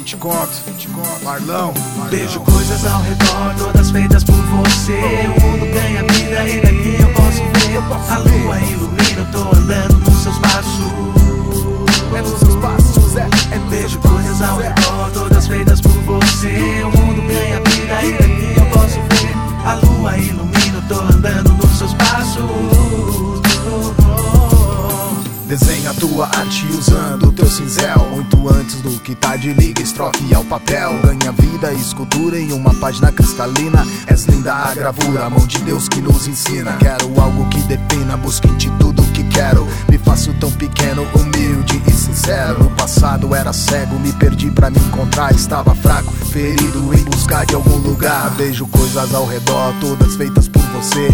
20 conto, 20 conto, Marlão, Marlão. Vejo coisas ao redor, todas feitas por você. O mundo ganha vida Desenha tua arte usando o teu cinzel. Muito antes do que tá de liga, estrofe ao papel. Ganha vida, escultura em uma página cristalina. És linda a gravura, a mão de Deus que nos ensina. Quero algo que defina, busque em ti tudo que quero. Me faço tão pequeno, humilde e sincero. No passado era cego, me perdi pra me encontrar. Estava fraco, ferido em busca de algum lugar. Vejo coisas ao redor, todas feitas por você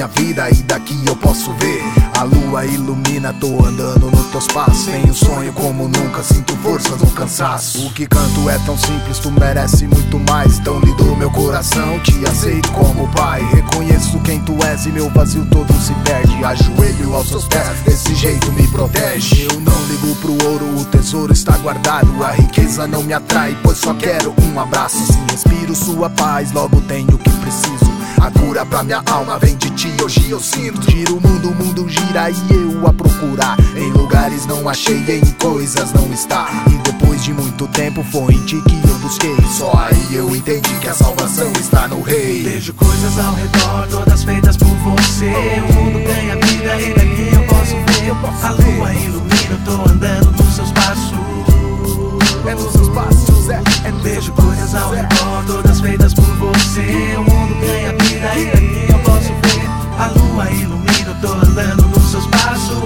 Ganha vida e daqui eu posso ver. A lua ilumina, tô andando nos teus passos. Tenho sonho como nunca, sinto forças no cansaço. O que canto é tão simples, tu merece muito mais. Então lhe dou meu coração, te aceito como pai. Reconheço quem tu és e meu vazio todo se perde. Ajoelho aos seus pés, desse jeito me protege. Eu não ligo pro ouro, o tesouro está guardado. A riqueza não me atrai, pois só quero um abraço. Se respiro sua paz, logo tenho que a cura pra minha alma vem de ti, hoje eu sinto. Gira o mundo, o mundo gira e eu a procurar. Em lugares não achei, em coisas não está. E depois de muito tempo foi em ti que eu busquei. Só aí eu entendi que a salvação está no rei. Vejo coisas ao redor, todas feitas por você. O mundo ganha vida e daqui eu posso ver. A lua ilumina, eu tô andando nos seus passos. É nos seus passos, é, é Vejo coisas ao redor, ilumina, eu tô andando nos seus passos.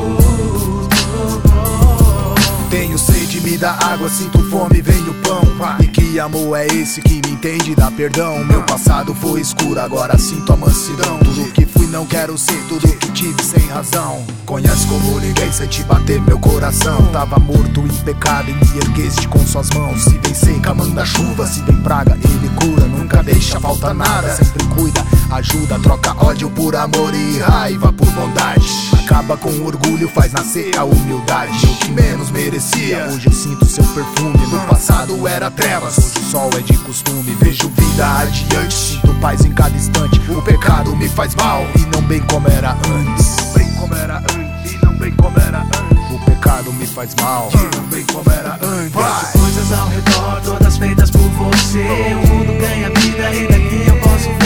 Tenho sede, me dá água, sinto fome, vem o pão. E que amor é esse que me entende, dá perdão? Meu passado foi escuro, agora sinto a mansidão. Tudo que fui não quero ser, tudo que tive sem razão. Conhece como ninguém, sente bater meu coração. Tava morto em pecado e me ergueste com suas mãos. Se vem seca, manda chuva, se vem praga, ele cura. Nunca deixa falta nada, sempre cuida, ajuda, troca ódio por amor e raiva por bondade. Acaba com orgulho, faz nascer a humildade. O que menos merecia, hoje eu sinto seu perfume. No passado era trevas, hoje o sol é de costume. Vejo vida adiante, sinto paz em cada instante. O pecado me faz mal e não bem como era antes. Bem como era antes, e não bem como era antes. O pecado me faz mal e não bem como era antes. Vejo coisas ao redor, todas feitas por você. O mundo ganha vida e daqui eu posso ver.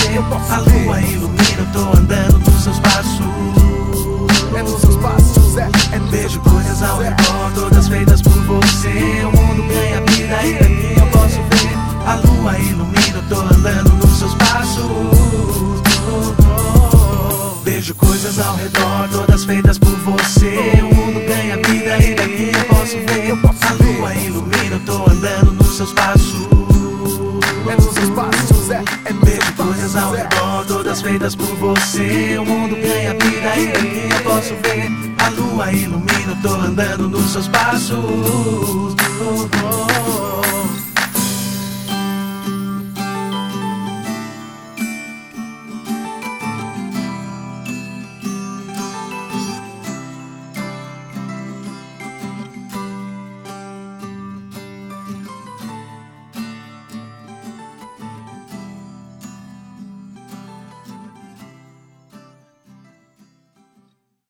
A lua ilumina, Ao redor, todas feitas por você. O mundo ganha vida e daqui eu posso ver. A lua ilumina, eu tô andando nos seus passos. É nos seus passos, é, é Vejo coisas ao redor, todas feitas por você. O mundo ganha vida e daqui eu posso ver. A lua ilumina, eu tô andando nos seus passos.